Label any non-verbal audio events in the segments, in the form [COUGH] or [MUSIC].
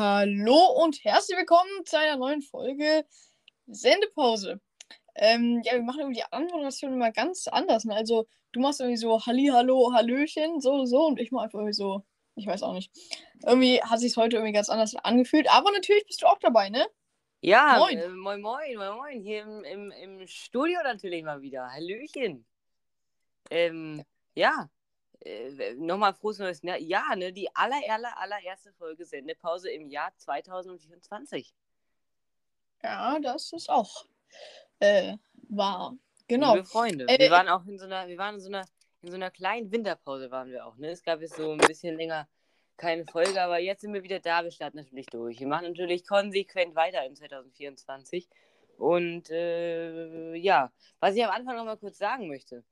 Hallo und herzlich willkommen zu einer neuen Folge Sendepause. Ähm, ja, wir machen irgendwie die Anmoderation immer ganz anders. Ne? Also, du machst irgendwie so Halli, Hallo, Hallöchen, so, so und ich mache einfach irgendwie so, ich weiß auch nicht. Irgendwie hat sich heute irgendwie ganz anders angefühlt, aber natürlich bist du auch dabei, ne? Ja, moin, äh, moin, moin, moin, moin. Hier im, im, im Studio natürlich mal wieder. Hallöchen. Ähm, ja, äh, nochmal frohes neues Jahr. Ja, ne, die aller, aller, allererste Folge Sendepause im Jahr 2024. Ja, das ist auch äh, wahr. Genau. Liebe Freunde, äh, wir waren auch in so einer, wir waren in so einer, in so einer kleinen Winterpause waren wir auch, ne? Es gab jetzt so ein bisschen länger keine Folge, aber jetzt sind wir wieder da, wir starten natürlich durch. Wir machen natürlich konsequent weiter in 2024. Und äh, ja, was ich am Anfang noch mal kurz sagen möchte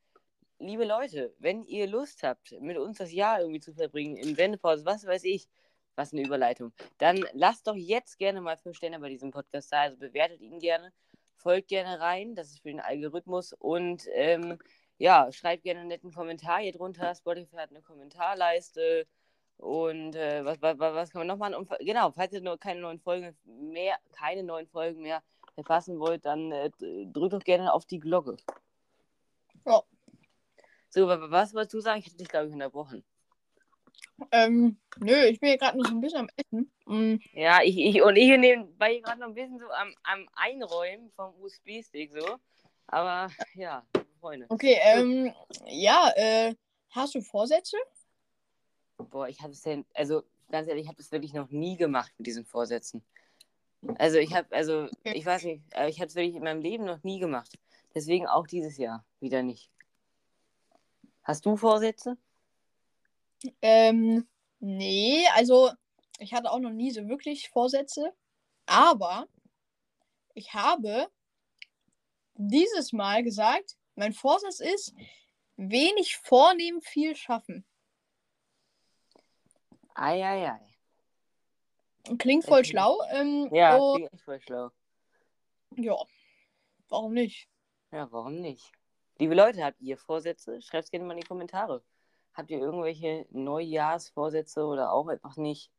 liebe Leute, wenn ihr Lust habt, mit uns das Jahr irgendwie zu verbringen, in Sendepause, was weiß ich, was eine Überleitung, dann lasst doch jetzt gerne mal fünf Sterne bei diesem Podcast da. Also bewertet ihn gerne, folgt gerne rein, das ist für den Algorithmus und ähm, ja, schreibt gerne einen netten Kommentar hier drunter. Spotify hat eine Kommentarleiste. Und äh, was, was, was kann man noch machen? Und, genau, falls ihr nur keine neuen Folgen mehr, keine neuen Folgen mehr verpassen wollt, dann äh, drückt doch gerne auf die Glocke. So, was wolltest du sagen? Ich hätte dich, glaube ich, unterbrochen. Ähm, nö, ich bin hier gerade noch so ein bisschen am Essen. Mm. Ja, ich, ich und ich nebenbei gerade noch ein bisschen so am, am Einräumen vom USB-Stick so. Aber ja, Freunde. Okay, ähm, ja, äh, hast du Vorsätze? Boah, ich habe es denn, also ganz ehrlich, ich habe es wirklich noch nie gemacht mit diesen Vorsätzen. Also ich habe, also okay. ich weiß nicht, ich habe es wirklich in meinem Leben noch nie gemacht. Deswegen auch dieses Jahr wieder nicht. Hast du Vorsätze? Ähm, nee, also ich hatte auch noch nie so wirklich Vorsätze. Aber ich habe dieses Mal gesagt, mein Vorsatz ist, wenig vornehmen, viel schaffen. Eieiei. Klingt voll ich schlau. Ähm, ja, oh, klingt echt voll schlau. Ja, warum nicht? Ja, warum nicht? Liebe Leute, habt ihr Vorsätze? Schreibt es gerne mal in die Kommentare. Habt ihr irgendwelche Neujahrsvorsätze oder auch einfach nicht?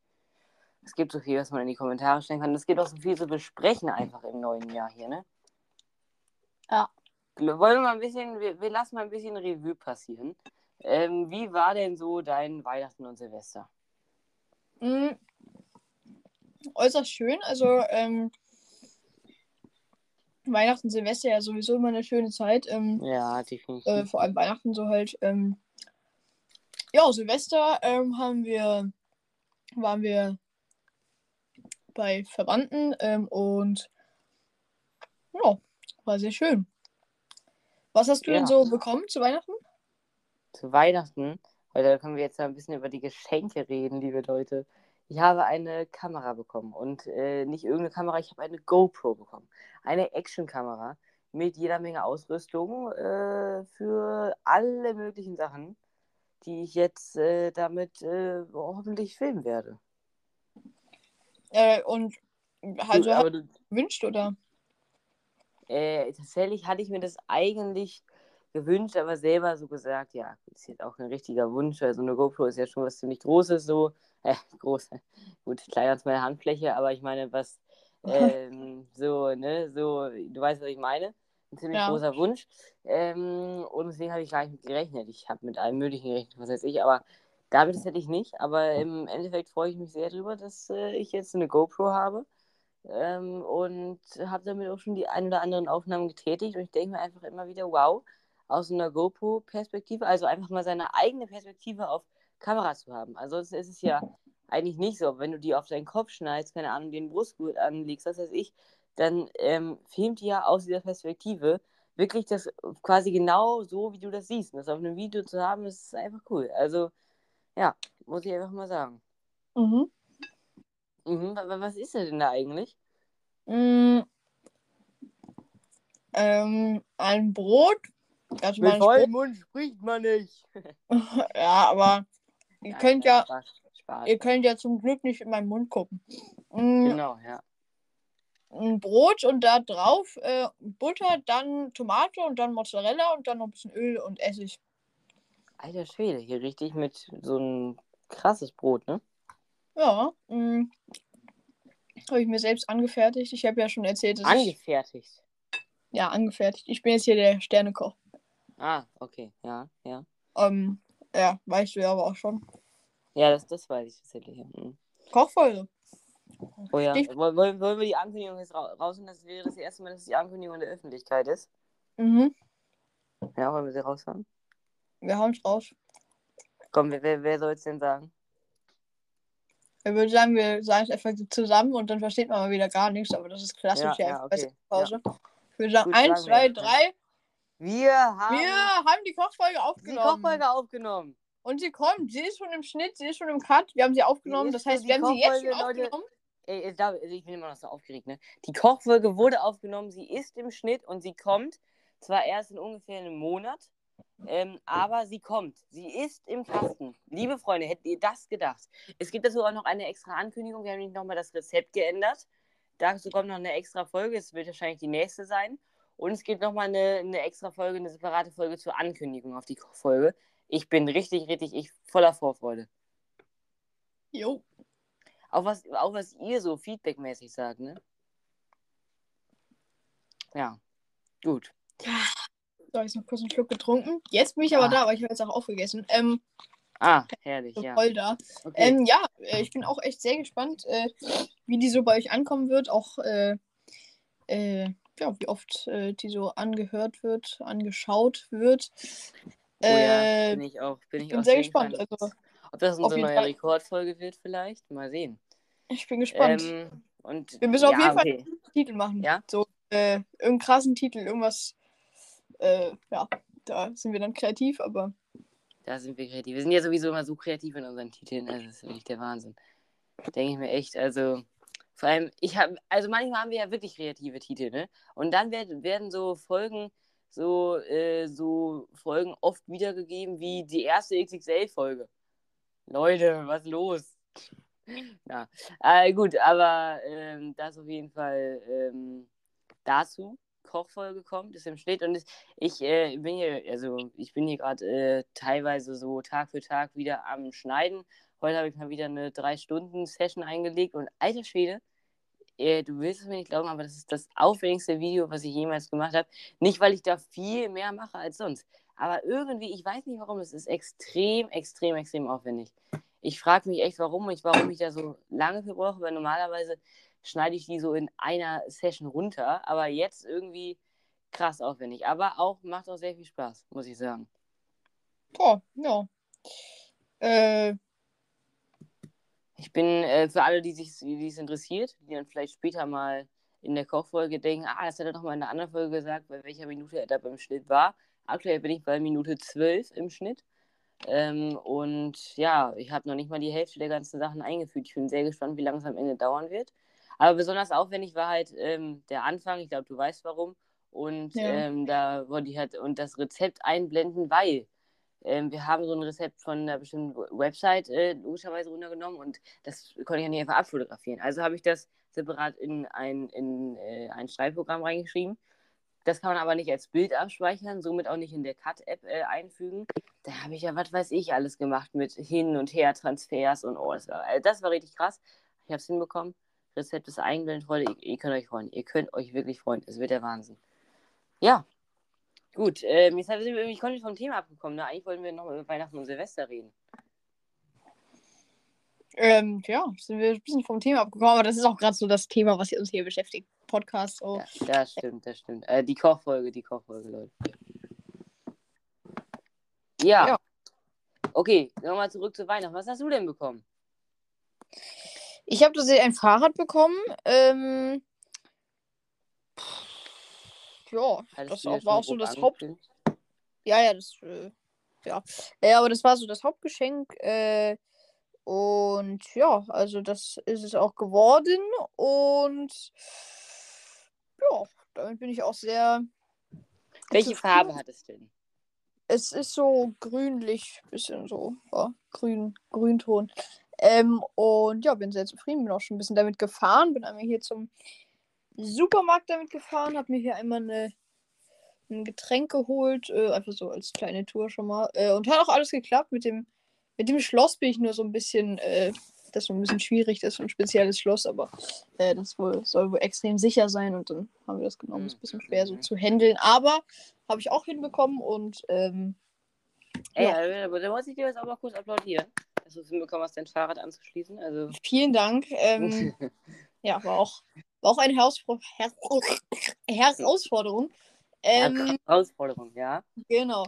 Es gibt so viel, was man in die Kommentare stellen kann. Es gibt auch so viel zu besprechen einfach im neuen Jahr hier, ne? Ja. Wollen wir mal ein bisschen, wir, wir lassen mal ein bisschen Revue passieren. Ähm, wie war denn so dein Weihnachten und Silvester? Mhm. Äußerst schön. Also, ähm, Weihnachten, Silvester ja sowieso immer eine schöne Zeit. Ähm, ja, definitiv. Äh, vor allem Weihnachten so halt. Ähm, ja, Silvester ähm, haben wir, waren wir bei Verwandten ähm, und ja, war sehr schön. Was hast du ja. denn so bekommen zu Weihnachten? Zu Weihnachten? Heute können wir jetzt ein bisschen über die Geschenke reden, liebe Leute. Ich habe eine Kamera bekommen und äh, nicht irgendeine Kamera, ich habe eine GoPro bekommen. Eine Actionkamera mit jeder Menge Ausrüstung äh, für alle möglichen Sachen, die ich jetzt äh, damit äh, hoffentlich filmen werde. Äh, und also du, du gewünscht oder? Äh, tatsächlich hatte ich mir das eigentlich gewünscht, aber selber so gesagt, ja, ist jetzt auch ein richtiger Wunsch. Also eine GoPro ist ja schon was ziemlich Großes so äh, [LAUGHS] groß, gut, kleiner als meine Handfläche, aber ich meine, was [LAUGHS] ähm, so, ne, so, du weißt, was ich meine. Ein ziemlich ja. großer Wunsch. Ähm, und deswegen habe ich gar nicht mit gerechnet. Ich habe mit allem Möglichen gerechnet, was weiß ich, aber damit hätte ich nicht. Aber im Endeffekt freue ich mich sehr darüber, dass äh, ich jetzt eine GoPro habe. Ähm, und habe damit auch schon die ein oder anderen Aufnahmen getätigt. Und ich denke mir einfach immer wieder, wow, aus einer GoPro-Perspektive, also einfach mal seine eigene Perspektive auf Kamera zu haben. Ansonsten ist es ja eigentlich nicht so. Wenn du die auf deinen Kopf schneidest, keine Ahnung, den Brustgurt anlegst, was weiß ich, dann ähm, filmt die ja aus dieser Perspektive wirklich das quasi genau so, wie du das siehst. Und das auf einem Video zu haben, ist einfach cool. Also, ja, muss ich einfach mal sagen. Mhm. Mhm, was ist denn da eigentlich? Mm, ähm, ein Brot. Also Mit vollem Mund spricht man nicht. [LAUGHS] ja, aber Ihr ja, könnt ja, Spaß, Spaß. ihr könnt ja zum Glück nicht in meinen Mund gucken. Mhm. Genau, ja. Ein Brot und da drauf äh, Butter, dann Tomate und dann Mozzarella und dann noch ein bisschen Öl und Essig. Alter Schwede, hier richtig mit so ein krasses Brot, ne? Ja. Mh. Habe ich mir selbst angefertigt. Ich habe ja schon erzählt, dass ich. Angefertigt. Ja, angefertigt. Ich bin jetzt hier der Sternekoch. Ah, okay. Ja, ja. Ähm, ja, weißt du ja aber auch schon. Ja, das, das weiß ich tatsächlich. ja. Mhm. Kochfolge. Oh ja. Ich- Wollen, wollen wir die Ankündigung jetzt ra rausnehmen? Das wäre das erste Mal, dass die Ankündigung der Öffentlichkeit ist. Mhm. Ja, wollen wir sie raushauen? Wir hauen raus. Komm, wer, wer, soll es denn sagen? Ich würde sagen, wir sagen es einfach zusammen und dann versteht man mal wieder gar nichts, aber das ist klassisch Ja, ja, ja, okay. Pause. Ich würde sagen, Gut, eins, zwei, ja. drei. Wir haben Wir haben die Kochfolge die aufgenommen. Kochfolge aufgenommen. Und sie kommt. Sie ist schon im Schnitt, sie ist schon im Cut. Wir haben sie aufgenommen. Das heißt, die wir haben sie jetzt schon Leute. aufgenommen. Ich, glaube, ich bin immer noch so aufgeregt, ne? Die Kochfolge wurde aufgenommen, sie ist im Schnitt und sie kommt. Zwar erst in ungefähr einem Monat, ähm, aber sie kommt. Sie ist im Kasten. Liebe Freunde, hättet ihr das gedacht? Es gibt dazu auch noch eine extra Ankündigung. Wir haben nämlich nochmal das Rezept geändert. Dazu kommt noch eine extra Folge. Es wird wahrscheinlich die nächste sein. Und es gibt nochmal eine, eine extra Folge, eine separate Folge zur Ankündigung auf die Kochfolge. Ich bin richtig, richtig ich, voller Vorfreude. Jo. Auch was, auch was ihr so feedbackmäßig sagt, ne? Ja, gut. So, jetzt noch kurz einen Schluck getrunken. Jetzt bin ich aber Ah. da, aber ich habe jetzt auch aufgegessen. Ähm, Ah, herrlich, so ja. voll da. Okay. Ähm, ja, äh, ich bin auch echt sehr gespannt, äh, wie die so bei euch ankommen wird. Auch, äh, äh, ja, wie oft äh, die so angehört wird, angeschaut wird. oh ja, Äh, bin ich auch. Bin ich bin auch sehr gespannt, gespannt. also, Ob das auf unsere neue Fall. Rekordfolge wird, vielleicht? Mal sehen. ich bin gespannt. Ähm, und Wir müssen auf ja, jeden Fall- okay. Titel machen. Ja? So, äh, irgendeinen krassen Titel, irgendwas. Äh, ja, da sind wir dann kreativ, aber Da sind wir kreativ. Wir sind ja sowieso immer so kreativ in unseren Titeln. Also, das ist wirklich der Wahnsinn. Denke ich mir echt. Also, vor allem, ich habe, also manchmal haben wir ja wirklich kreative Titel, ne? Und dann werden, werden so Folgen, so, äh, so Folgen oft wiedergegeben wie die erste XXL-Folge. Leute, was los? [LAUGHS] Ja, äh, gut, aber ähm, das auf jeden Fall ähm, dazu. Kochfolge kommt, ist im Schnitt und es, ich äh, bin hier, also ich bin hier gerade äh, teilweise so Tag für Tag wieder am Schneiden. Heute habe ich mal wieder eine Drei-Stunden-Session eingelegt und alter Schwede, äh, du willst es mir nicht glauben, aber das ist das aufwendigste Video, was ich jemals gemacht habe. Nicht, weil ich da viel mehr mache als sonst, aber irgendwie, ich weiß nicht warum, es ist extrem, extrem, extrem aufwendig. Ich frage mich echt, warum ich, warum ich da so lange für brauche, weil normalerweise schneide ich die so in einer Session runter, aber jetzt irgendwie krass aufwendig. Aber auch macht auch sehr viel Spaß, muss ich sagen. boah, ja. Äh, Ich bin äh, für alle, die sich die es interessiert, die dann vielleicht später mal in der Kochfolge denken, ah, das hat er doch mal in einer anderen Folge gesagt, bei welcher Minute er da beim Schnitt war. Aktuell bin ich bei Minute 12 im Schnitt. Ähm, und ja, ich habe noch nicht mal die Hälfte der ganzen Sachen eingefügt. Ich bin sehr gespannt, wie lange es am Ende dauern wird. Aber besonders aufwendig war halt ähm, der Anfang. Ich glaube, du weißt warum. Und Ja. ähm, da wollte ich halt und das Rezept einblenden, weil ähm, wir haben so ein Rezept von einer bestimmten Website äh, logischerweise runtergenommen und das konnte ich ja nicht einfach abfotografieren. Also habe ich das separat in ein, in, äh, ein Schreibprogramm reingeschrieben. Das kann man aber nicht als Bild abspeichern, somit auch nicht in der Cut-App äh, einfügen. Da habe ich ja, was weiß ich, alles gemacht mit Hin- und Her-Transfers und oh, das war, also das war richtig krass. Ich habe es hinbekommen. Rezept ist eingeblendet, Freunde. Ihr, ihr könnt euch freuen. Ihr könnt euch wirklich freuen. Es wird der Wahnsinn. Ja. Gut, ähm, jetzt sind wir irgendwie komplett vom Thema abgekommen. Ne? Eigentlich wollten wir noch über Weihnachten und Silvester reden. ähm, ja, sind wir ein bisschen vom Thema abgekommen, aber das ist auch gerade so das Thema, was uns hier beschäftigt. Podcast. So. Ja, das stimmt, das stimmt. Äh, die Kochfolge, die Kochfolge, Leute. Ja. Ja. Okay, nochmal zurück zu Weihnachten. Was hast du denn bekommen? Ich habe tatsächlich ein Fahrrad bekommen. Ähm, ja, Hattest das auch, war auch so das Haupt. Ja, ja, das. Äh, ja. Äh, aber das war so das Hauptgeschenk. Äh, und ja, also das ist es auch geworden. Und ja, damit bin ich auch sehr. Welche. Farbe hat es denn? Es ist so grünlich, bisschen so, ja, grün, Grünton. Ähm, und ja, bin sehr zufrieden, bin auch schon ein bisschen damit gefahren, bin einmal hier zum Supermarkt damit gefahren, habe mir hier einmal eine, ein Getränk geholt, äh, einfach so als kleine Tour schon mal. Äh, und hat auch alles geklappt. Mit dem, mit dem Schloss bin ich nur so ein bisschen, äh, das so ein bisschen schwierig ist, so ein spezielles Schloss, aber äh, das wohl, soll wohl extrem sicher sein und dann haben wir das genommen. Ist ein bisschen schwer so zu handeln, aber habe ich auch hinbekommen und ähm, Ey, Ja. aber da muss ich dir jetzt auch mal kurz applaudieren, dass du es hinbekommen hast, dein Fahrrad anzuschließen. Also, vielen Dank. Ähm, [LAUGHS] ja, war auch, war auch eine Herausfor Her Herausforderung. Ähm, Herausforderung, ja. Genau.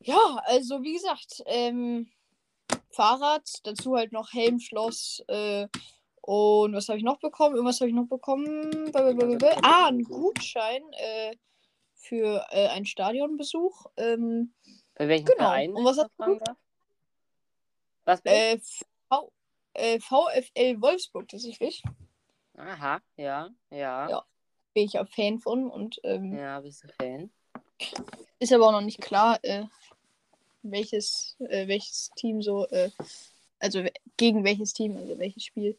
Ja, also wie gesagt, ähm, Fahrrad, dazu halt noch Helm, Schloss, äh, und was habe ich noch bekommen? Irgendwas habe ich noch bekommen. Blablabla. Ah, ein Gutschein äh, für äh, einen Stadionbesuch. Ähm, Bei welchem Genau. Verein? Und was fragen darf? Was äh, v, äh, VfL Wolfsburg tatsächlich. Aha, ja, ja. Ja. Bin ich ja Fan von und ähm, Ja, bist du Fan? Ist aber auch noch nicht klar, äh, welches, äh, welches Team so, äh, also gegen welches Team, also welches Spiel.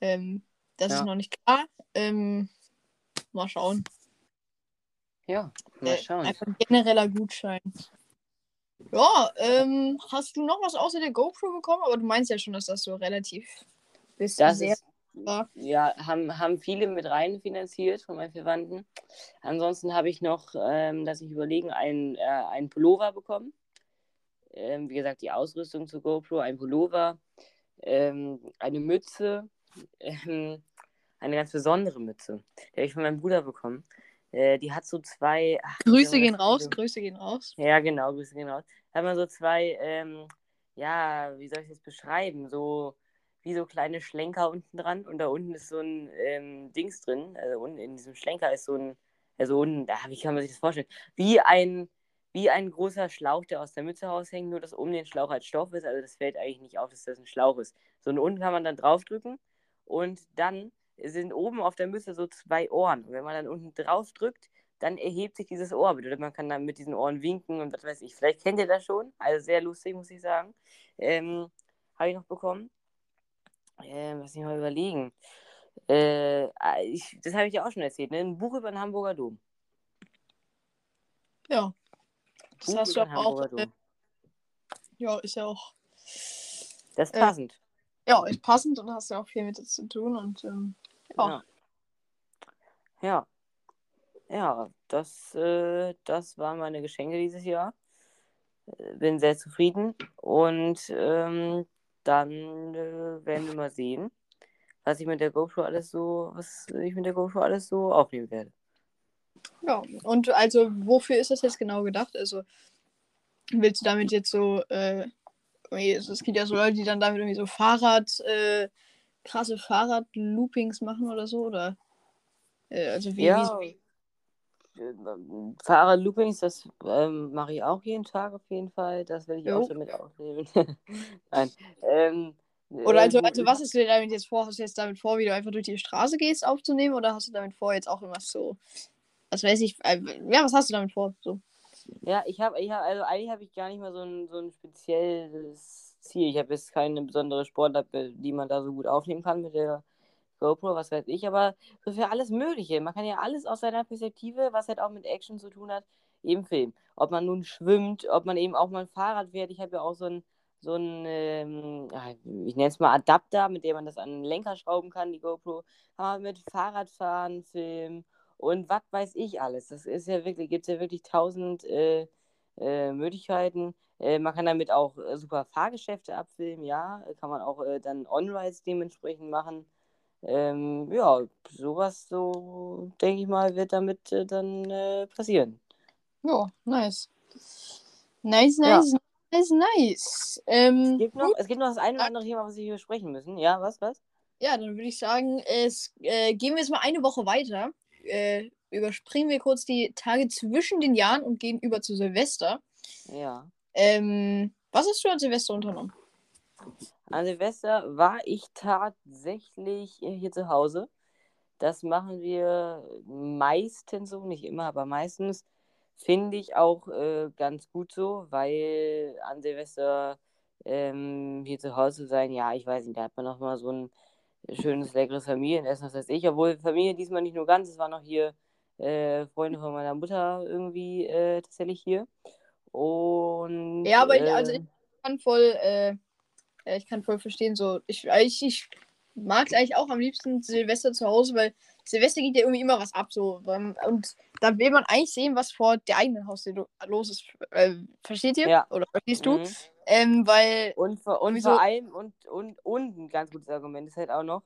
Ähm, das Ja. ist noch nicht klar. Ähm, mal schauen. Ja, mal Äh, schauen. einfach ein genereller Gutschein. Ja, ähm, hast du noch was außer der GoPro bekommen? Aber du meinst ja schon, dass das so relativ bist Das sehr ist, ja, haben, haben viele mit rein finanziert von meinen Verwandten. Ansonsten habe ich noch, ähm, dass ich überlegen, einen, äh, einen Pullover bekommen. Ähm, wie gesagt, die Ausrüstung zur GoPro, ein Pullover, ähm, eine Mütze, ähm, eine ganz besondere Mütze. Die habe ich von meinem Bruder bekommen. Äh, die hat so zwei. ach, Grüße gehen raus, so- Grüße gehen raus. Ja, genau, Grüße gehen raus. Da hat man so zwei, ähm, ja, wie soll ich das beschreiben? So wie so kleine Schlenker unten dran und da unten ist so ein ähm, Dings drin. Also unten in diesem Schlenker ist so ein, also unten, da, wie kann man sich das vorstellen? Wie ein, wie ein großer Schlauch, der aus der Mütze raushängt, nur dass um den Schlauch halt Stoff ist. Also das fällt eigentlich nicht auf, dass das ein Schlauch ist. So und unten kann man dann draufdrücken und dann sind oben auf der Mütze so zwei Ohren. Und wenn man dann unten drauf drückt, dann erhebt sich dieses Ohr. Bedeutet, man kann dann mit diesen Ohren winken und was weiß ich. Vielleicht kennt ihr das schon. Also sehr lustig, muss ich sagen. Ähm, Habe ich noch bekommen. Ähm, lass mich mal überlegen. Äh, ich, das habe ich dir auch schon erzählt. Ne? Ein Buch über den Hamburger Dom. Ja. Das Buch hast du aber auch, äh, ja, ist ja auch, Das ist äh, passend. ja, ist passend und hast ja auch viel mit das zu tun und ähm, ja. Ja. Ja. Ja, das, äh, das waren meine Geschenke dieses Jahr. Äh, Bin sehr zufrieden. Und ähm, dann äh, werden wir mal sehen, was ich mit der GoPro alles so, was ich mit der GoPro alles so aufnehmen werde. Ja, und also wofür ist das jetzt genau gedacht? Also willst du damit jetzt so, äh, es gibt ja so Leute, die dann damit irgendwie so Fahrrad, äh, krasse Fahrrad-Loopings machen oder so, oder? Äh, also wie, Ja, wie Fahrrad-Loopings, das ähm, mache ich auch jeden Tag auf jeden Fall. Das werde ich Jo. auch damit aufnehmen. [LAUGHS] Nein. Ähm, oder äh, also, also was hast du dir damit jetzt vor? Hast du jetzt damit vor, wie du einfach durch die Straße gehst aufzunehmen, oder hast du damit vor, jetzt auch irgendwas so, was weiß ich, äh, ja, was hast du damit vor? So. Ja, ich habe, ich hab, also eigentlich habe ich gar nicht mal so ein, so ein spezielles Ziel. Ich habe jetzt keine besondere Sportart, die man da so gut aufnehmen kann mit der GoPro, was weiß ich, aber für alles Mögliche. Man kann ja alles aus seiner Perspektive, was halt auch mit Action zu tun hat, eben filmen. Ob man nun schwimmt, ob man eben auch mal ein Fahrrad fährt. Ich habe ja auch so ein, so ein ähm, ich nenne es mal Adapter, mit dem man das an den Lenker schrauben kann, die GoPro. Man mit Fahrradfahren filmen und was weiß ich alles. Das ist ja wirklich, gibt es ja wirklich tausend äh, äh, Möglichkeiten. Äh, man kann damit auch äh, super Fahrgeschäfte abfilmen, ja. Kann man auch äh, dann On-Rides dementsprechend machen. Ähm, ja, sowas, so denke ich mal, wird damit äh, dann äh, passieren. Ja, nice. Nice, Ja. nice, nice, nice. Es Ähm, gibt noch, es gibt noch das eine oder andere Thema, was wir hier besprechen müssen. Ja, was, was? Ja, dann würde ich sagen, es, äh, gehen wir jetzt mal eine Woche weiter. Äh, überspringen wir kurz die Tage zwischen den Jahren und gehen über zu Silvester. Ja. Ähm, was hast du an Silvester unternommen? An Silvester war ich tatsächlich äh, hier zu Hause. Das machen wir meistens so, nicht immer, aber meistens finde ich auch äh, ganz gut so, weil an Silvester ähm, hier zu Hause sein, ja, ich weiß nicht, da hat man noch mal so ein schönes, leckeres Familienessen, was weiß ich. Obwohl Familie diesmal nicht nur ganz, es waren noch hier äh, Freunde von meiner Mutter irgendwie äh, tatsächlich hier. Und Ja, aber ich, äh, also ich kann voll, äh, Ja, ich kann voll verstehen, so. Ich, ich, ich mag es eigentlich auch am liebsten Silvester zu Hause, weil Silvester geht ja irgendwie immer was ab, so. Und da will man eigentlich sehen, was vor der eigenen Haustür los ist. Äh, versteht ihr? Ja. Oder verstehst du? Mhm. Ähm, weil. Und, vor, und vor allem, und, und, und ein ganz gutes Argument ist halt auch noch,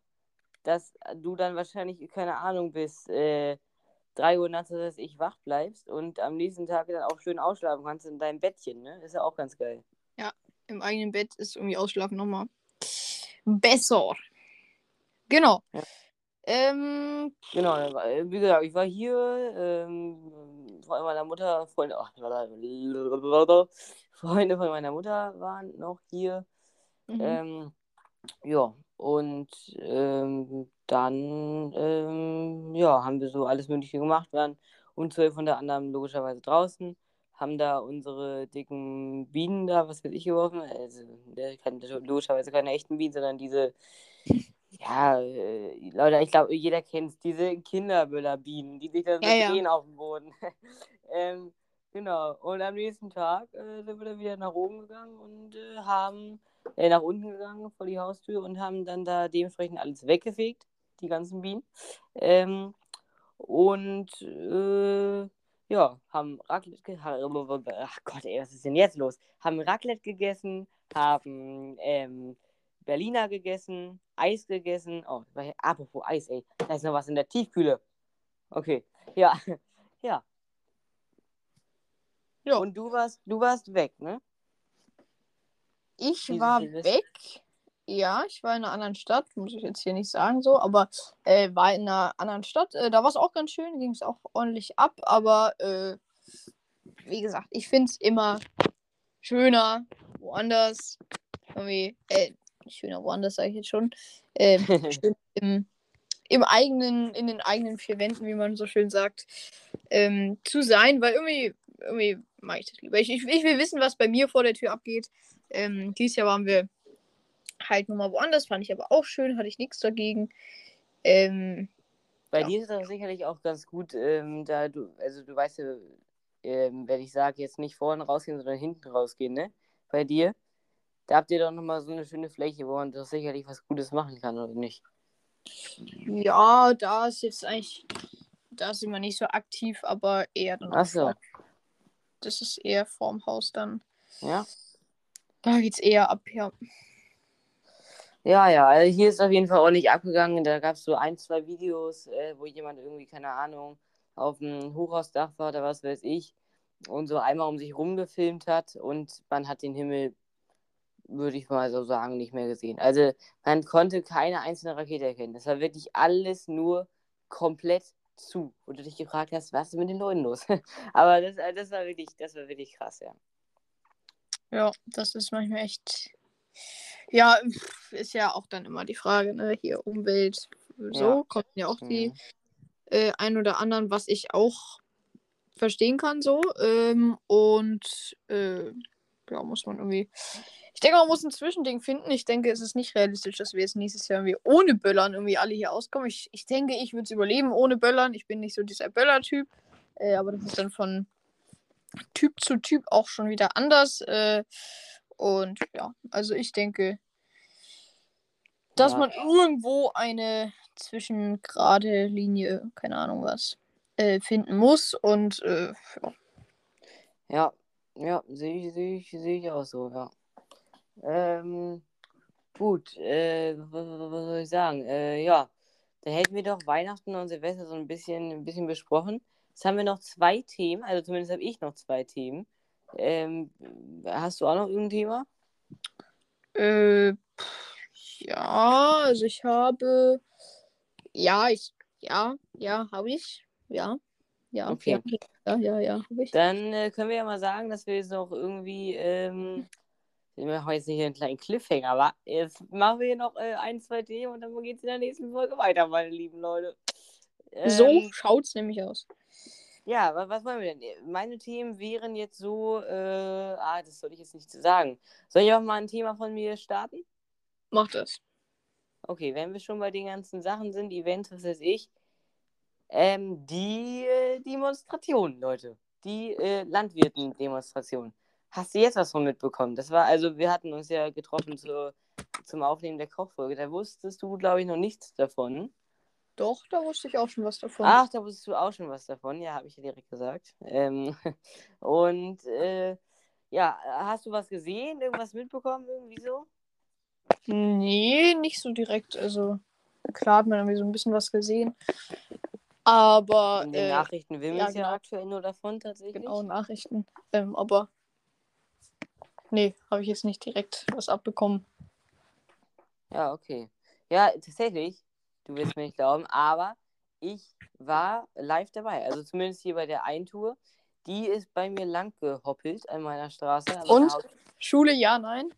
dass du dann wahrscheinlich, keine Ahnung, bis äh, 3 Uhr nachts, dass ich wach bleibst und am nächsten Tag dann auch schön ausschlafen kannst in deinem Bettchen, ne? Ist ja auch ganz geil. Im eigenen Bett ist irgendwie Ausschlafen nochmal besser. Genau. Ja. Ähm, Genau, äh, wie gesagt, ich war hier, ähm, Freunde meiner Mutter, Freunde, ach, [LAUGHS] Freunde von meiner Mutter waren noch hier. mhm. Ähm, ja, und ähm, dann ähm, ja, haben wir so alles Mögliche gemacht, waren um 12 unter anderem logischerweise draußen, haben da unsere dicken Bienen da, was weiß ich, geworfen. Also, keine, logischerweise keine echten Bienen, sondern diese, ja, äh, Leute, ich glaube, jeder kennt es, diese Kinderböller-Bienen, die sich da so Ja, ja. drehen auf dem Boden. [LAUGHS] ähm, genau, und am nächsten Tag äh, sind wir dann wieder nach oben gegangen und äh, haben äh, nach unten gegangen vor die Haustür und haben dann da dementsprechend alles weggefegt, die ganzen Bienen. Ähm, und äh, ja, haben Raclette Ach Gott, ey, was ist denn jetzt los? Haben Raclette gegessen, haben ähm, Berliner gegessen, Eis gegessen. Oh, apropos Eis, ey, da ist noch was in der Tiefkühle. Okay, ja, [LAUGHS] ja. Ja. Und du warst, du warst weg, ne? ich dieses war weg. Ja, ich war in einer anderen Stadt, muss ich jetzt hier nicht sagen so, aber äh, war in einer anderen Stadt. Äh, da war es auch ganz schön, ging es auch ordentlich ab, aber äh, wie gesagt, ich finde es immer schöner woanders. Irgendwie, äh, schöner woanders, sage ich jetzt schon. Ähm, [LAUGHS] schön im, im eigenen, in den eigenen vier Wänden, wie man so schön sagt, ähm, zu sein, weil irgendwie, irgendwie mag ich das lieber. Ich, ich, ich will wissen, was bei mir vor der Tür abgeht. Ähm, dieses Jahr waren wir halt nochmal woanders, fand ich aber auch schön, hatte ich nichts dagegen. Ähm, Bei Ja. dir ist das sicherlich auch ganz gut, ähm, da du, also du weißt ja, ähm, wenn ich sage, jetzt nicht vorne rausgehen, sondern hinten rausgehen, ne? Bei dir, da habt ihr doch nochmal so eine schöne Fläche, wo man doch sicherlich was Gutes machen kann, oder nicht? ja, da ist jetzt eigentlich, da sind wir nicht so aktiv, aber eher dann Ach so. Das ist eher vorm Haus dann. Ja? Da geht's eher ab, ja. Ja, ja, also hier ist auf jeden Fall ordentlich abgegangen. Da gab es so ein, zwei Videos, äh, wo jemand irgendwie, keine Ahnung, auf dem Hochhausdach war oder was weiß ich und so einmal um sich rumgefilmt hat und man hat den Himmel, würde ich mal so sagen, nicht mehr gesehen. Also man konnte keine einzelne Rakete erkennen. Das war wirklich alles nur komplett zu. Wo du dich gefragt hast, was ist mit den Leuten los? [LAUGHS] Aber das, äh, das war wirklich, das war wirklich krass, ja. Ja, das ist manchmal echt. Ja, ist ja auch dann immer die Frage, ne? Hier Umwelt, so Ja. kommen ja auch die Mhm. äh, ein oder anderen, was ich auch verstehen kann, so. Ähm, und äh, ja, muss man irgendwie. Ich denke, man muss ein Zwischending finden. Ich denke, es ist nicht realistisch, dass wir jetzt nächstes Jahr irgendwie ohne Böllern irgendwie alle hier auskommen. Ich, ich denke, ich würde es überleben ohne Böllern. Ich bin nicht so dieser Böller-Typ. Äh, aber das ist dann von Typ zu Typ auch schon wieder anders. Äh, und ja, also ich denke, dass Ja. man irgendwo eine zwischengerade Linie, keine Ahnung was, äh, finden muss. Und äh, ja. Ja, ja, sehe ich, sehe ich, sehe ich auch so, ja. Ähm, gut, äh, was, was soll ich sagen? Äh, ja, da hätten wir doch Weihnachten und Silvester so ein bisschen, ein bisschen besprochen. Jetzt haben wir noch zwei Themen, also zumindest habe ich noch zwei Themen. Ähm, hast du auch noch irgendein Thema? Äh, pff, ja, also ich habe. Ja, ich. Ja, ja, habe ich. Ja. Ja, Okay. ja, ja, ja, habe ich. Dann äh, können wir ja mal sagen, dass wir jetzt noch irgendwie, ähm, wir machen jetzt nicht einen kleinen Cliffhanger, aber jetzt machen wir hier noch äh, ein, zwei Themen und dann geht es in der nächsten Folge weiter, meine lieben Leute. so Ähm, schaut's nämlich aus. Ja, wa- was wollen wir denn? Meine Themen wären jetzt so, äh, ah, das soll ich jetzt nicht sagen. Soll ich auch mal ein Thema von mir starten? Mach das. Okay, wenn wir schon bei den ganzen Sachen sind, Events, was weiß ich, ähm, die äh, Demonstrationen, Leute. Die äh, Landwirten-Demonstrationen. Hast du jetzt was von mitbekommen? Das war, also wir hatten uns ja getroffen zur zum Aufnehmen der Kochfolge. Da wusstest du, glaube ich, noch nichts davon. Doch, da wusste ich auch schon was davon. Ach, da wusstest du auch schon was davon. Ja, habe ich ja direkt gesagt. Ähm, [LAUGHS] und äh, ja, hast du was gesehen? Irgendwas mitbekommen? Irgendwie so? Nee, nicht so direkt. Also, klar hat man irgendwie so ein bisschen was gesehen. Aber. In den äh, Nachrichten will ja, es ja genau. aktuell nur davon tatsächlich. Genau, Nachrichten. Ähm, aber. Nee, habe ich jetzt nicht direkt was abbekommen. Ja, okay. Ja, tatsächlich, du wirst mir nicht glauben, aber ich war live dabei. Also zumindest hier bei der Eintour. Die ist bei mir lang gehoppelt an meiner Straße. an meiner Und? Schule, ja, nein.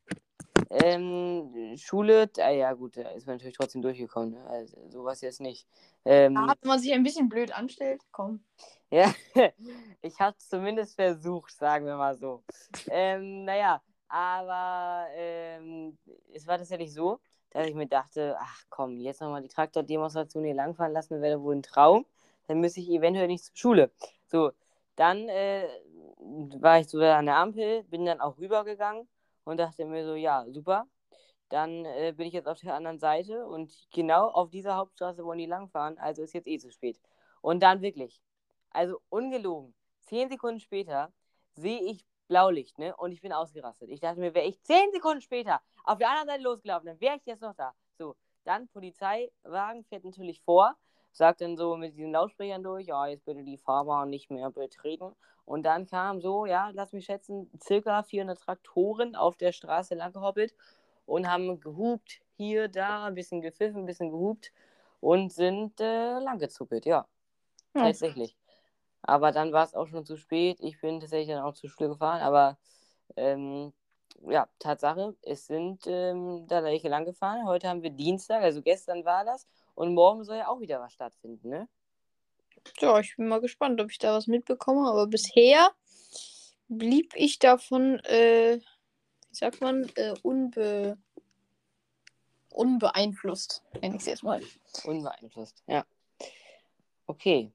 Ähm, Schule, ah, ja gut, da ist man natürlich trotzdem durchgekommen. Ne? Also, sowas jetzt nicht. Ähm, Da hat man sich ein bisschen blöd anstellt. Komm. Ja, [LAUGHS] ich habe es zumindest versucht, sagen wir mal so. Ähm, naja, aber ähm, es war tatsächlich so, dass ich mir dachte, ach komm, jetzt nochmal die Traktordemonstration hier langfahren lassen, wäre wohl ein Traum. Dann müsste ich eventuell nicht zur Schule. So, dann äh, war ich so an der Ampel, bin dann auch rübergegangen und dachte mir so, ja, super. Dann äh, bin ich jetzt auf der anderen Seite und genau auf dieser Hauptstraße wollen die langfahren, also ist jetzt eh zu spät. Und dann wirklich, also ungelogen, zehn Sekunden später sehe ich Blaulicht, ne? Und ich bin ausgerastet. Ich dachte mir, wäre ich zehn Sekunden später auf der anderen Seite losgelaufen, dann wäre ich jetzt noch da. So, dann Polizeiwagen fährt natürlich vor, sagt dann so mit diesen Lautsprechern durch, ja, jetzt bitte die Fahrbahn nicht mehr betreten. Und dann kam so, ja, lass mich schätzen, circa 400 Traktoren auf der Straße lang gehoppelt und haben gehupt, hier, da, ein bisschen gepfiffen, ein bisschen gehupt und sind äh, langgezuckelt, ja. Ja. Tatsächlich. Aber dann war es auch schon zu spät. Ich bin tatsächlich dann auch zur Schule gefahren, aber ähm, ja, Tatsache, es sind ähm, da welche lang gefahren. Heute haben wir Dienstag, also gestern war das. Und morgen soll ja auch wieder was stattfinden, ne? Ja, ich bin mal gespannt, ob ich da was mitbekomme. Aber bisher blieb ich davon, äh, wie sagt man, äh, unbe unbeeinflusst, nenne ich es jetzt mal. Unbeeinflusst, ja. Okay.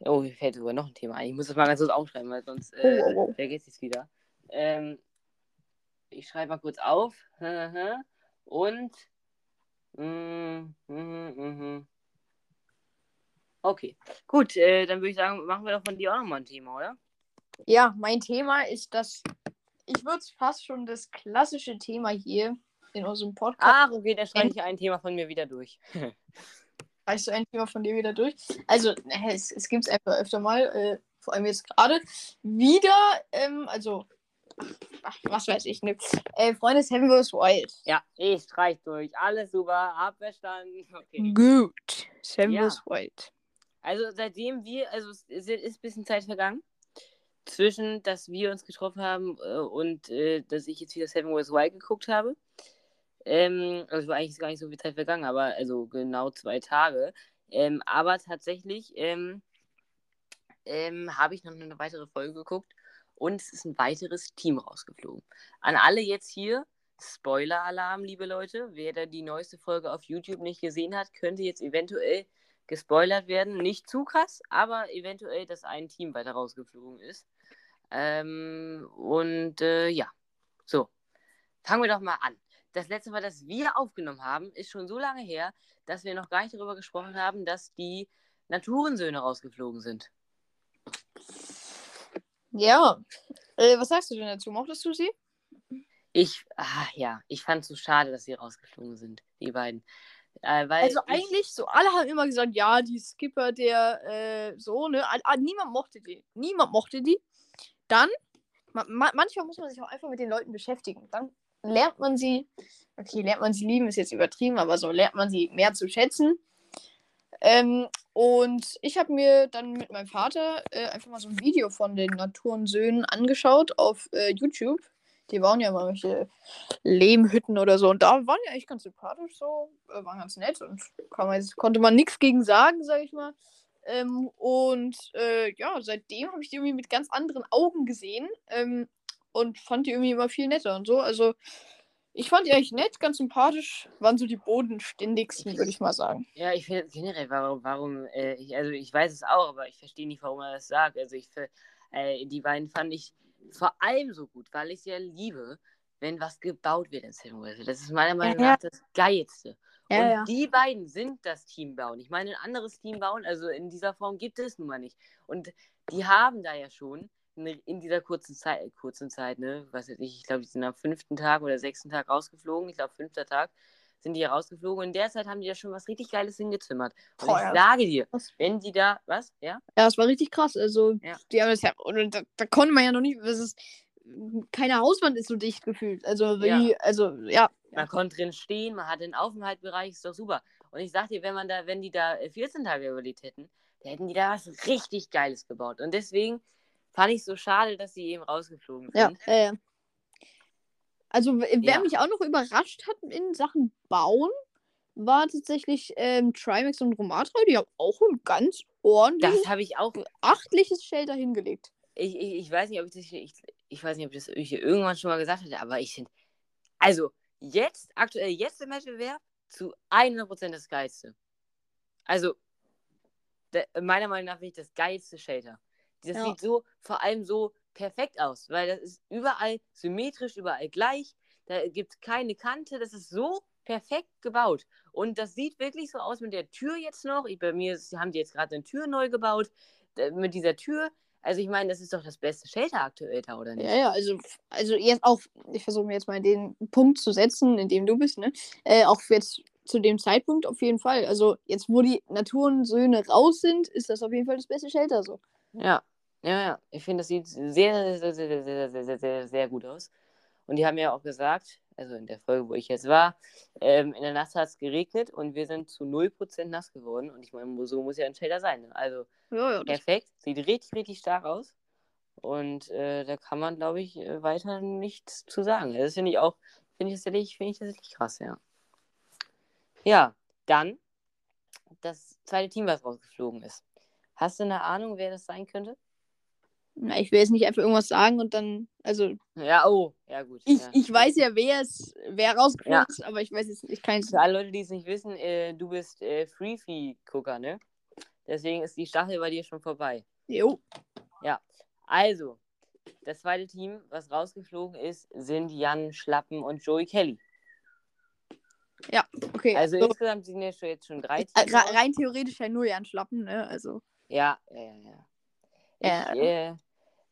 Oh, mir fällt sogar noch ein Thema ein. Ich muss das mal ganz kurz aufschreiben, weil sonst äh, Oh, oh, oh. vergesse ich es wieder. Ähm, ich schreibe mal kurz auf. Und. Mm, mhm, mhm. Okay, gut, äh, dann würde ich sagen, machen wir doch von dir auch nochmal ein Thema, oder? Ja, mein Thema ist das, ich würde es fast schon das klassische Thema hier in unserem Podcast. Ach, okay, dann schreibe ich ein Thema von mir wieder durch. [LAUGHS] Reichst du ein Thema von dir wieder durch? Also, es, es gibt es einfach öfter mal, äh, vor allem jetzt gerade, wieder, ähm, also, ach, was weiß ich, ne? Äh, Freunde Seven vs. Wild. ja, ich streich durch. Alles super, hab verstanden. [LAUGHS] Okay. Gut. Seven Ja. Wild. Also seitdem wir, also es ist ist ein bisschen Zeit vergangen, zwischen, dass wir uns getroffen haben äh, und äh, dass ich jetzt wieder Seven vs. Wild geguckt habe. Ähm, also war eigentlich gar nicht so viel Zeit vergangen, aber also genau zwei Tage. Ähm, aber tatsächlich ähm, ähm, habe ich noch eine weitere Folge geguckt und es ist ein weiteres Team rausgeflogen. An alle jetzt hier, Spoiler-Alarm, liebe Leute. Wer da die neueste Folge auf YouTube nicht gesehen hat, könnte jetzt eventuell gespoilert werden. Nicht zu krass, aber eventuell, dass ein Team weiter rausgeflogen ist. Ähm, und äh, ja, so. Fangen wir doch mal an. Das letzte Mal, das wir aufgenommen haben, ist schon so lange her, dass wir noch gar nicht darüber gesprochen haben, dass die Naturensöhne rausgeflogen sind. Ja. Äh, was sagst du denn dazu? Mochtest du sie? Ich, ah, ja, ich fand es so schade, dass sie rausgeflogen sind, die beiden. Äh, Also ich, eigentlich, so alle haben immer gesagt, ja, die Skipper, der äh, so, ne? Ah, niemand mochte die. Niemand mochte die. Dann, ma manchmal muss man sich auch einfach mit den Leuten beschäftigen. Dann lernt man sie, okay, lernt man sie lieben, ist jetzt übertrieben, aber so lernt man sie mehr zu schätzen. Ähm, und ich habe mir dann mit meinem Vater äh, einfach mal so ein Video von den Naturensöhnen angeschaut auf äh, YouTube. Die bauen ja mal welche Lehmhütten oder so. Und da waren die eigentlich ganz sympathisch so, äh, waren ganz nett und man konnte man nichts gegen sagen, sag ich mal. Ähm, und äh, ja, seitdem habe ich die irgendwie mit ganz anderen Augen gesehen ähm, und fand die irgendwie immer viel netter und so. Also ich fand die eigentlich nett, ganz sympathisch, waren so die bodenständigsten, würde ich mal sagen. Ja, ich finde generell, warum, warum, äh, ich, also ich weiß es auch, aber ich verstehe nicht, warum er das sagt. Also ich, äh, die beiden fand ich vor allem so gut, weil ich sie ja liebe, wenn was gebaut wird in Wars. Das ist meiner Meinung Ja, ja. nach das Geilste. Ja, und ja. die beiden sind das Team bauen. Ich meine, ein anderes Team bauen, also in dieser Form gibt es nun mal nicht. Und die haben da ja schon in, in dieser kurzen Zeit, kurzen Zeit, ne, was weiß ich, ich glaube, die sind am fünften Tag oder sechsten Tag rausgeflogen. Ich glaube, fünfter Tag sind die ja rausgeflogen. Und in der Zeit haben die ja schon was richtig Geiles hingezimmert. Und Boah, ich ja. sage dir, wenn die da, was? Ja? Ja, das war richtig krass. Also, Ja. die haben das ja, und da, da konnte man ja noch nicht, das ist, keine Hauswand ist so dicht gefühlt. Also, wie, also, ja. Man konnte drin stehen, man hatte einen Aufenthaltsbereich, ist doch super. Und ich sag dir, wenn man da, wenn die da äh, 14 Tage überlebt hätten, dann hätten die da was richtig Geiles gebaut. Und deswegen fand ich so schade, dass sie eben rausgeflogen sind. ja, ja. Also, wer Ja. mich auch noch überrascht hat in Sachen Bauen, war tatsächlich ähm, Trimax und Romatra. Die haben auch ein ganz ordentliches, Das habe ich auch. achtliches Shelter hingelegt. Ich, ich, ich weiß nicht, ob ich das ich, ich weiß nicht, ob ich das hier irgendwann schon mal gesagt hatte, aber ich finde, also jetzt, aktuell jetzt im Wettbewerb zu 100% das Geilste. Also, da, meiner Meinung nach finde ich das geilste Shelter. Das Ja. sieht so, vor allem so perfekt aus, weil das ist überall symmetrisch, überall gleich. Da gibt es keine Kante, das ist so perfekt gebaut. Und das sieht wirklich so aus mit der Tür jetzt noch. Ich, bei mir ist, haben die jetzt gerade eine Tür neu gebaut. Mit dieser Tür. Also ich meine, das ist doch das beste Shelter aktuell da, oder nicht? Ja, ja, also, also jetzt auch, ich versuche mir jetzt mal den Punkt zu setzen, in dem du bist, ne? Äh, auch jetzt zu dem Zeitpunkt auf jeden Fall. Also jetzt, wo die Naturensöhne raus sind, ist das auf jeden Fall das beste Shelter so. Ja, ja, ja. Ich finde, das sieht sehr, sehr, sehr, sehr, sehr, sehr, sehr, sehr, sehr gut aus. Und die haben ja auch gesagt, also in der Folge, wo ich jetzt war, ähm, in der Nacht hat es geregnet und wir sind zu 0% nass geworden. Und ich meine, so muss ja ein Shelter sein. Ne? Also Ja, ja, perfekt, sieht richtig, richtig stark aus. Und äh, da kann man, glaube ich, äh, weiter nichts zu sagen. Das finde ich auch, finde ich tatsächlich, finde ich tatsächlich krass, ja. Ja, dann das zweite Team, was rausgeflogen ist. Hast du eine Ahnung, wer das sein könnte? na, ich will jetzt nicht einfach irgendwas sagen und dann, also Ja, oh, ja gut. ich, ja. ich weiß ja, wer es, wer rausgeflogen Ja. ist, aber ich weiß jetzt, ich kann jetzt Für alle Leute, die es nicht wissen, äh, du bist äh, Freefee-Gucker, ne? Deswegen ist die Staffel bei dir schon vorbei. Jo. Also, das zweite Team, was rausgeflogen ist, sind Jan Schlappen und Joey Kelly. Okay, Also also, insgesamt sind ja schon jetzt schon drei äh, Teams. rein theoretisch ja nur Jan Schlappen, ne? Also, Ja, ja, ja, ja. Ich, Ja. äh,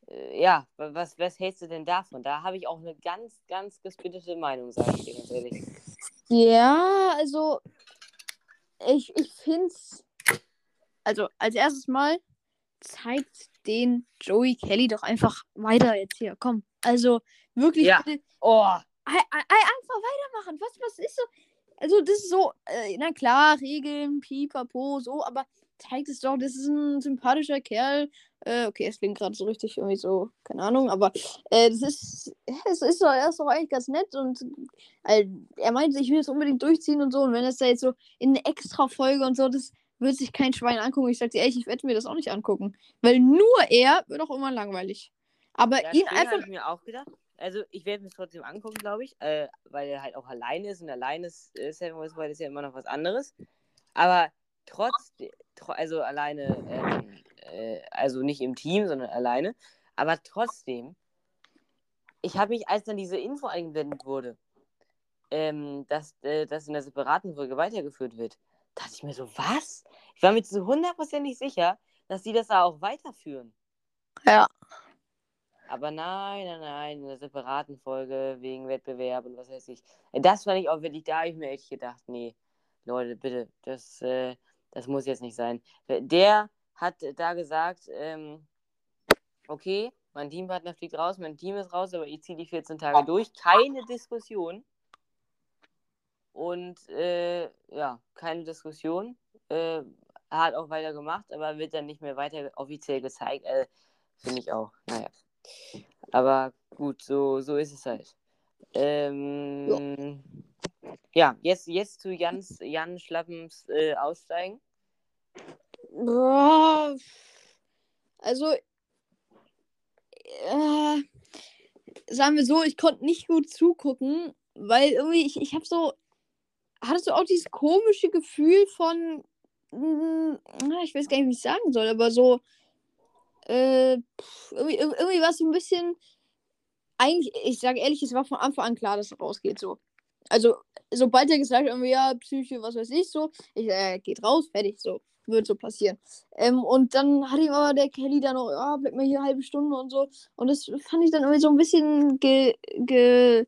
äh, ja, wa- was, was hältst du denn davon? Da habe ich auch eine ganz, ganz gesplittete Meinung, sage ich dir ganz ehrlich. Ja, also ich, ich finde es. Also, als erstes Mal zeigt den Joey Kelly doch einfach weiter jetzt hier. Komm. Also, wirklich Ja. bitte Oh, ei- ei- ei- einfach weitermachen. Was, was ist so? Also, das ist so, äh, na klar, Regeln, pipapo, so, aber zeigt es doch, das ist ein sympathischer Kerl. Äh, okay, es klingt gerade so richtig irgendwie so, keine Ahnung, aber äh, das ist, es ist doch, er ist doch eigentlich ganz nett und äh, er meinte, ich will es unbedingt durchziehen und so. Und wenn das da jetzt so in eine extra Folge und so, das wird sich kein Schwein angucken. Ich sag dir ehrlich, ich werde mir das auch nicht angucken. Weil nur er wird auch immer langweilig. Aber ja, ihn einfach. ich mir auch gedacht. Also ich werde mir trotzdem angucken, glaube ich, äh, weil er halt auch alleine ist und alleine ist äh, Seven Wild ist ja immer noch was anderes. Aber trotzdem, tro also alleine, ähm, äh, also nicht im Team, sondern alleine. Aber trotzdem, ich habe mich, als dann diese Info eingeblendet wurde, ähm, dass äh, das in der separaten Folge weitergeführt wird, dachte ich mir so, was? Ich war mir zu hundertprozentig sicher, dass die das da auch weiterführen. Ja. Aber nein, nein, nein, in einer separaten Folge wegen Wettbewerb und was weiß ich. Äh, Das fand ich auch wirklich, da habe ich mir echt gedacht, nee, Leute, bitte, das, äh, das muss jetzt nicht sein. Der hat da gesagt, ähm, okay, mein Teampartner fliegt raus, mein Team ist raus, aber ich ziehe die 14 Tage durch. Keine Diskussion. Und äh, ja, keine Diskussion. Äh, hat auch weiter gemacht, aber wird dann nicht mehr weiter offiziell gezeigt. Äh, Finde ich auch. Naja. Aber gut, so, so ist es halt. Ähm, ja, jetzt, jetzt zu Jans, Jan Schlappens äh, Aussteigen. Also, äh, sagen wir so, ich konnte nicht gut zugucken, weil irgendwie, ich, ich habe so, hattest du auch dieses komische Gefühl von, mm, na, ich weiß gar nicht, wie ich sagen soll, aber so, äh, pff, irgendwie, irgendwie war es so ein bisschen, eigentlich, ich sage ehrlich, es war von Anfang an klar, dass er rausgeht. So. Also, sobald er gesagt hat, irgendwie, ja, Psyche, was weiß ich, so, ich, er geht raus, fertig, so. Wird so passieren. Ähm, und dann hat ihm aber der Kelly dann noch, ja, bleib mal hier eine halbe Stunde und so. Und das fand ich dann irgendwie so ein bisschen ge. ge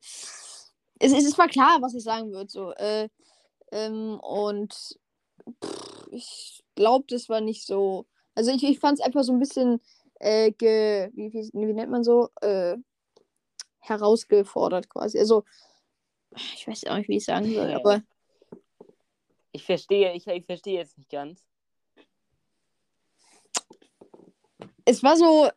es, es war klar, was ich sagen würde, so. Äh, ähm, und pff, ich glaube, das war nicht so. Also ich, ich fand es einfach so ein bisschen äh, ge, wie, wie, wie nennt man so? Äh, herausgefordert quasi. Also, ich weiß auch nicht, wie ich sagen soll, aber. Ich verstehe, ich, ich verstehe jetzt nicht ganz. Es war so.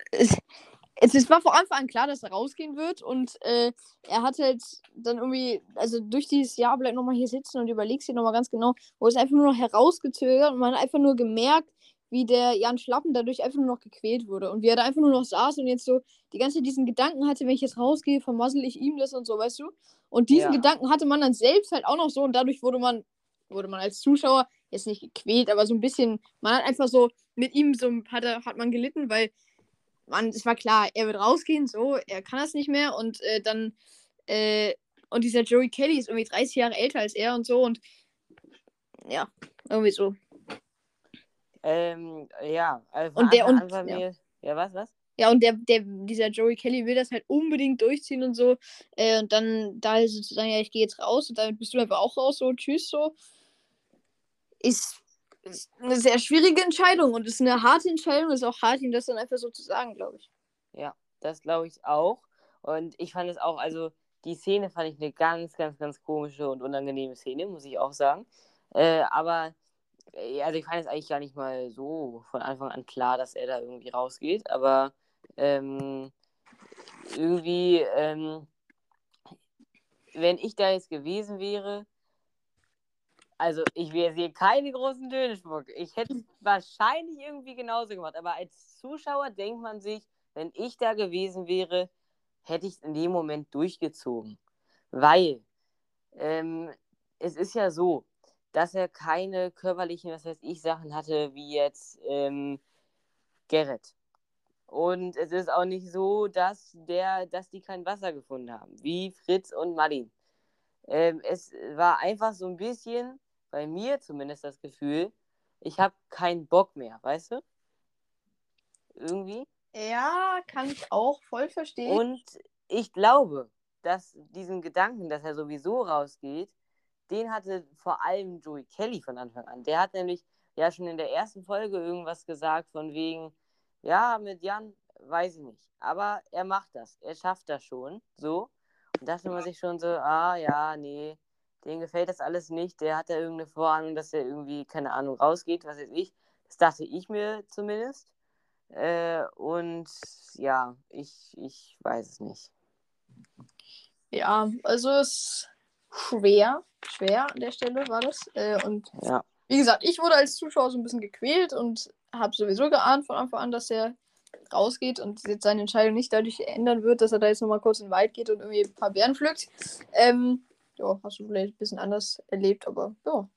Es, es, war vor Anfang an klar, dass er rausgehen wird und äh, er hat halt dann irgendwie, also durch dieses Jahr bleib nochmal hier sitzen und überlegst dir nochmal ganz genau, wo es einfach nur noch herausgezögert und man hat einfach nur gemerkt, wie der Jan Schlappen dadurch einfach nur noch gequält wurde. Und wie er da einfach nur noch saß und jetzt so die ganze Zeit diesen Gedanken hatte, wenn ich jetzt rausgehe, vermassel ich ihm das und so, weißt du? Und diesen ja. Gedanken hatte man dann selbst halt auch noch so und dadurch wurde man, wurde man als Zuschauer jetzt nicht gequält, aber so ein bisschen, man hat einfach so mit ihm so hat, er, hat man gelitten, weil man, es war klar, er wird rausgehen, so, er kann das nicht mehr und äh, dann, äh, und dieser Joey Kelly ist irgendwie 30 Jahre älter als er und so und ja, irgendwie so. Ähm, ja, also und der und ja. Mir, ja, was, was? Ja, und der, der, dieser Joey Kelly will das halt unbedingt durchziehen und so. Äh, und dann da sozusagen, ja, ich gehe jetzt raus und damit bist du einfach auch raus, so, tschüss, so. Ist, eine sehr schwierige Entscheidung und ist eine harte Entscheidung. Ist auch hart, ihm das dann einfach so zu sagen, glaube ich. Ja, das glaube ich auch. Und ich fand es auch, also die Szene fand ich eine ganz, ganz, ganz komische und unangenehme Szene, muss ich auch sagen. Äh, aber äh, also ich fand es eigentlich gar nicht mal so von Anfang an klar, dass er da irgendwie rausgeht, aber ähm, irgendwie, ähm, wenn ich da jetzt gewesen wäre, also ich hier keine großen Töne spucken. Ich hätte es [LAUGHS] wahrscheinlich irgendwie genauso gemacht, aber als Zuschauer denkt man sich, wenn ich da gewesen wäre, hätte ich es in dem Moment durchgezogen. Weil ähm, es ist ja so, dass er keine körperlichen, was weiß ich, Sachen hatte, wie jetzt ähm, Gerrit. Und es ist auch nicht so, dass, der, dass die kein Wasser gefunden haben, wie Fritz und Martin. Ähm, es war einfach so ein bisschen, bei mir zumindest das Gefühl, ich habe keinen Bock mehr, weißt du? Irgendwie. Ja, kann ich auch voll verstehen. Und ich glaube, dass diesen Gedanken, dass er sowieso rausgeht, den hatte vor allem Joey Kelly von Anfang an. Der hat nämlich ja schon in der ersten Folge irgendwas gesagt von wegen, ja, mit Jan, weiß ich nicht. Aber er macht das. Er schafft das schon. So. Und dachte man sich schon so, ah ja, nee, dem gefällt das alles nicht. Der hat ja irgendeine Vorahnung, dass er irgendwie, keine Ahnung, rausgeht, was weiß ich. Das dachte ich mir zumindest. Äh, und ja, ich, ich weiß es nicht. Ja, also es schwer. Schwer an der Stelle war das. Äh, und ja. wie gesagt, ich wurde als Zuschauer so ein bisschen gequält und habe sowieso geahnt von Anfang an, dass er rausgeht und jetzt seine Entscheidung nicht dadurch ändern wird, dass er da jetzt nochmal kurz in den Wald geht und irgendwie ein paar Bären pflückt. Ähm, ja, hast du vielleicht ein bisschen anders erlebt, aber ja.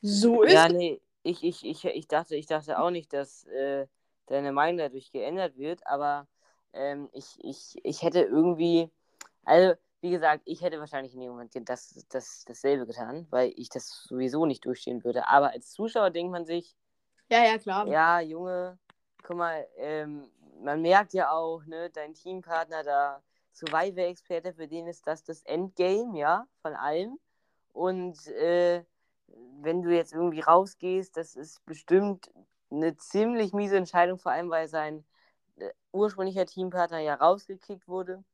So ist Ja, nee, ich, ich, ich, ich, dachte, ich dachte auch nicht, dass äh, deine Meinung dadurch geändert wird, aber ähm, ich, ich, ich hätte irgendwie, also wie gesagt, ich hätte wahrscheinlich in dem Moment das, das, dasselbe getan, weil ich das sowieso nicht durchstehen würde. Aber als Zuschauer denkt man sich, ja, ja, klar. Ja, Junge, guck mal, ähm, man merkt ja auch, ne, dein Teampartner da, Survivor-Experte, für den ist das das Endgame, ja, von allem. Und äh, wenn du jetzt irgendwie rausgehst, das ist bestimmt eine ziemlich miese Entscheidung, vor allem weil sein äh, ursprünglicher Teampartner ja rausgekickt wurde.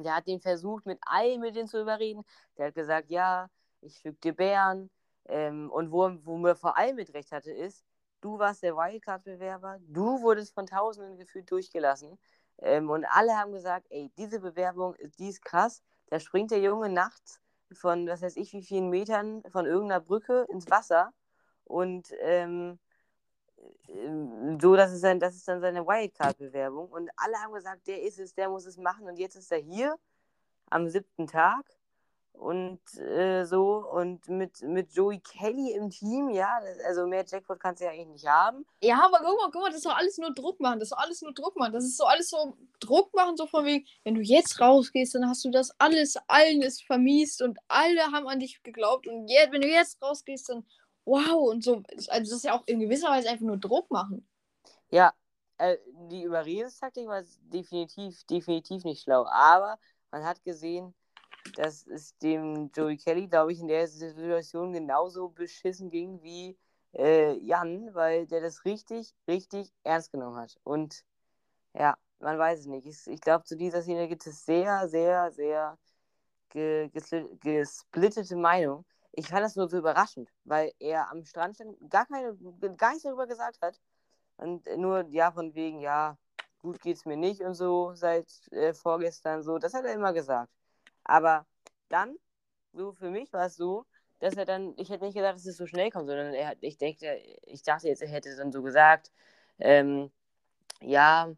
Der hat den versucht, mit allen mit denen zu überreden. Der hat gesagt, ja, ich füge dir Bären. Ähm, und wo, wo er vor allem mit recht hatte, ist, du warst der Wildcard-Bewerber, du wurdest von Tausenden gefühlt durchgelassen. Ähm, und alle haben gesagt, ey, diese Bewerbung, die ist krass. Da springt der Junge nachts von, was weiß ich, wie vielen Metern von irgendeiner Brücke ins Wasser. Und ähm, ähm, so, dass es dann, das ist dann seine Wildcard-Bewerbung. Und alle haben gesagt, der ist es, der muss es machen. Und jetzt ist er hier am siebten Tag und äh, so und mit, mit Joey Kelly im Team, ja, also mehr Jackpot kannst du ja eigentlich nicht haben. Ja, aber guck mal, guck mal, das ist doch alles nur Druck machen, das ist doch alles nur Druck machen, das ist so alles so Druck machen, so von wegen, wenn du jetzt rausgehst, dann hast du das alles, allen ist vermiest und alle haben an dich geglaubt und je, wenn du jetzt rausgehst, dann wow und so, also das ist ja auch in gewisser Weise einfach nur Druck machen. Ja, äh, die Überredungstaktik war definitiv, definitiv nicht schlau, aber man hat gesehen, dass es dem Joey Kelly, glaube ich, in der Situation genauso beschissen ging wie äh, Jan, weil der das richtig, richtig ernst genommen hat. Und ja, man weiß es nicht. Ich, ich glaube, zu dieser Szene gibt es sehr, sehr, sehr ge, gesplittete Meinungen. Ich fand das nur so überraschend, weil er am Strand stand, gar, keine, gar nichts darüber gesagt hat. Und nur, ja, von wegen, ja, gut geht's mir nicht und so seit äh, vorgestern so. Das hat er immer gesagt. Aber dann, so für mich war es so, dass er dann, ich hätte nicht gedacht, dass es so schnell kommt, sondern er hat, ich denke, ich dachte jetzt, er hätte dann so gesagt, ähm, ja,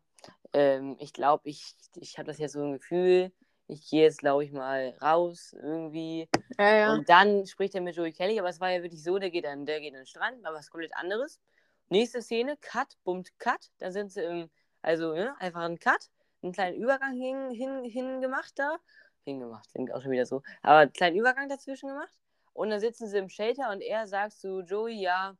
ähm, ich glaube, ich, ich habe das jetzt so ein Gefühl, ich gehe jetzt, glaube ich, mal raus irgendwie. Ja, ja. Und dann spricht er mit Joey Kelly, aber es war ja wirklich so, der geht dann, der geht an den Strand, aber was komplett anderes. Nächste Szene, Cut, bummt, Cut. Dann sind sie im, also ne, einfach ein Cut, einen kleinen Übergang hin, hin, hin gemacht da hingemacht, klingt auch schon wieder so. Aber einen kleinen Übergang dazwischen gemacht. Und dann sitzen sie im Shelter und er sagt zu Joey, ja,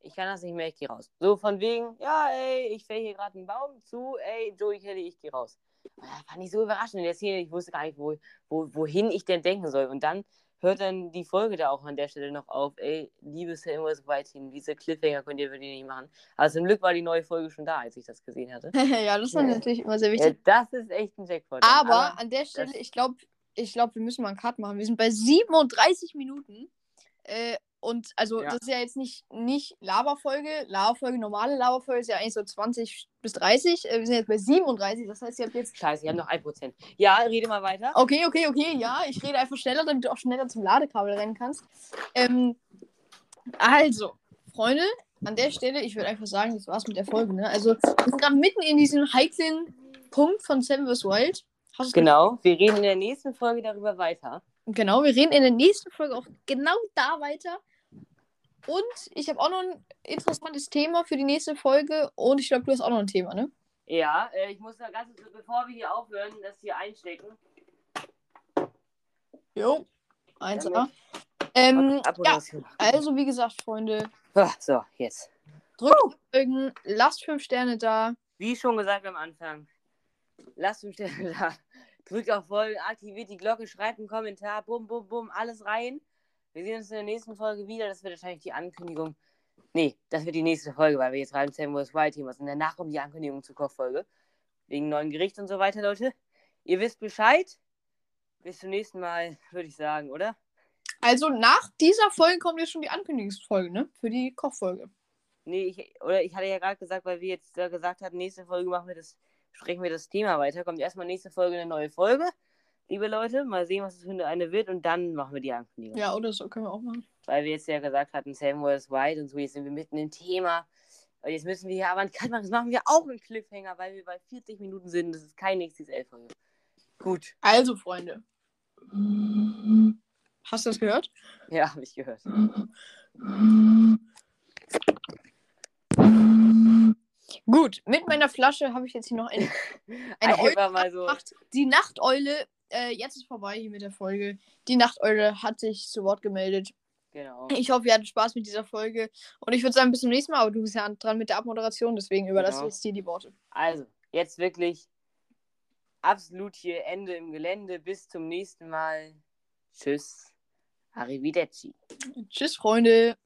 ich kann das nicht mehr, ich gehe raus. So von wegen, ja, ey, ich fäll hier gerade einen Baum zu, ey, Joey Kelly, ich gehe raus. Und das fand ich so überraschend in der Szene, ich wusste gar nicht, wo, wo, wohin ich denn denken soll. Und dann hört dann die Folge da auch an der Stelle noch auf. Ey, liebes Samuels Whitehin, diese Cliffhanger könnt ihr wirklich nicht machen. Aber zum Glück war die neue Folge schon da, als ich das gesehen hatte. [LAUGHS] ja, das war ja. natürlich immer sehr wichtig. Ja, das ist echt ein Jackpot. Aber, Aber an der Stelle, ich glaube, ich glaube, wir müssen mal einen Cut machen. Wir sind bei 37 Minuten. Äh, und also, ja. das ist ja jetzt nicht, nicht Lava-Folge. Lava-Folge, normale Lava-Folge ist ja eigentlich so 20 bis 30. Äh, wir sind jetzt bei 37. Das heißt, ihr habt jetzt. Scheiße, ihr habt noch 1%. Ja, rede mal weiter. Okay, okay, okay. Ja, ich rede einfach schneller, damit du auch schneller zum Ladekabel rennen kannst. Ähm, also, Freunde, an der Stelle, ich würde einfach sagen, das war's mit der Folge. Ne? Also, wir sind gerade mitten in diesem heiklen Punkt von Sam vs. Wild. genau, wir reden in der nächsten Folge darüber weiter. Genau, wir reden in der nächsten Folge auch genau da weiter. Und ich habe auch noch ein interessantes Thema für die nächste Folge. Und ich glaube, du hast auch noch ein Thema, ne? Ja, äh, ich muss da ganz, bevor wir hier aufhören, das hier einstecken. Jo, 1A. Ähm, ja, also wie gesagt, Freunde. Ah, so, jetzt. Drückt uh. Folgen, lasst 5 Sterne da. Wie schon gesagt am Anfang, lasst 5 Sterne da. Drückt auf Folgen, aktiviert die Glocke, schreibt einen Kommentar, bum, bum, bum, alles rein. Wir sehen uns in der nächsten Folge wieder. Das wird wahrscheinlich die Ankündigung. Nee, das wird die nächste Folge, weil wir jetzt rein Sam vs. Wild Team Und danach kommt die Ankündigung zur Kochfolge. Wegen neuen Gericht und so weiter, Leute. Ihr wisst Bescheid. Bis zum nächsten Mal, würde ich sagen, oder? Also nach dieser Folge kommt jetzt schon die Ankündigungsfolge, ne? Für die Kochfolge. Nee, ich, oder ich hatte ja gerade gesagt, weil wir jetzt gesagt hatten, nächste Folge machen wir das, sprechen wir das Thema weiter. Kommt erstmal nächste Folge eine neue Folge liebe Leute. Mal sehen, was es für eine wird und dann machen wir die Ankündigung. Ja, oder so können wir auch machen. Weil wir jetzt ja gesagt hatten, Samuel is White und so, jetzt sind wir mitten im Thema. Und jetzt müssen wir hier aber einen Cut machen. Das machen wir auch einen Cliffhanger, weil wir bei 40 Minuten sind. Das ist kein nächstes folge Gut. Also, Freunde. Hast du das gehört? Ja, habe ich gehört. [LAUGHS] Gut, mit meiner Flasche habe ich jetzt hier noch eine, [LAUGHS] eine Eule mal so. gemacht. Die Nachteule äh, jetzt ist vorbei hier mit der Folge. Die Nachteule hat sich zu Wort gemeldet. Genau. Ich hoffe, ihr hattet Spaß mit dieser Folge. Und ich würde sagen, bis zum nächsten Mal. Aber du bist ja dran mit der Abmoderation, deswegen überlasse genau. ich jetzt dir die Worte. Also, jetzt wirklich absolut hier Ende im Gelände. Bis zum nächsten Mal. Tschüss. Arrivederci. Tschüss, Freunde.